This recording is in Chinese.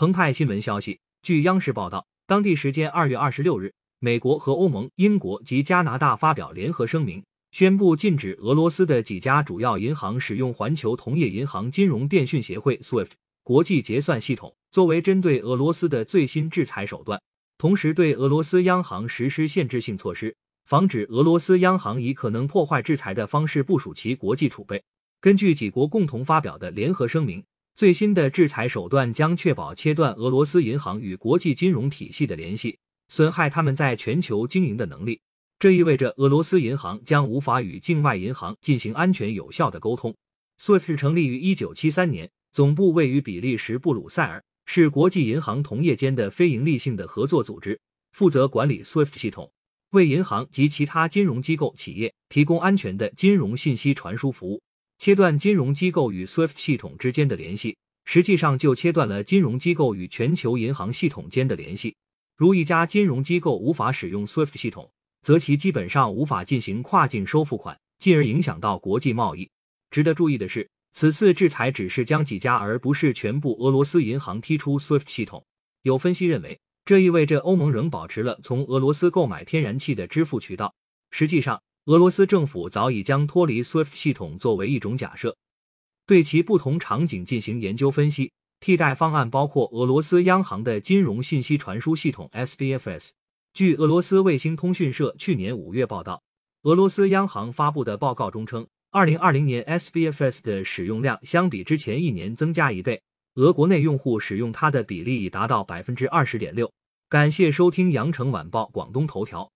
澎湃新闻消息，据央视报道，当地时间二月二十六日，美国和欧盟、英国及加拿大发表联合声明，宣布禁止俄罗斯的几家主要银行使用环球同业银行金融电讯协会 （SWIFT） 国际结算系统，作为针对俄罗斯的最新制裁手段。同时，对俄罗斯央行实施限制性措施，防止俄罗斯央行以可能破坏制裁的方式部署其国际储备。根据几国共同发表的联合声明，最新的制裁手段将确保切断俄罗斯银行与国际金融体系的联系，损害他们在全球经营的能力。这意味着俄罗斯银行将无法与境外银行进行安全有效的沟通。SWIFT 成立于一九七三年，总部位于比利时布鲁塞尔。是国际银行同业间的非营利性的合作组织，负责管理 SWIFT 系统，为银行及其他金融机构企业提供安全的金融信息传输服务。切断金融机构与 SWIFT 系统之间的联系，实际上就切断了金融机构与全球银行系统间的联系。如一家金融机构无法使用 SWIFT 系统，则其基本上无法进行跨境收付款，进而影响到国际贸易。值得注意的是。此次制裁只是将几家而不是全部俄罗斯银行踢出 SWIFT 系统。有分析认为，这意味着欧盟仍保持了从俄罗斯购买天然气的支付渠道。实际上，俄罗斯政府早已将脱离 SWIFT 系统作为一种假设。对其不同场景进行研究分析，替代方案包括俄罗斯央行的金融信息传输系统 SBFS。据俄罗斯卫星通讯社去年五月报道，俄罗斯央行发布的报告中称。二零二零年，SBFS 的使用量相比之前一年增加一倍，俄国内用户使用它的比例已达到百分之二十点六。感谢收听羊城晚报广东头条。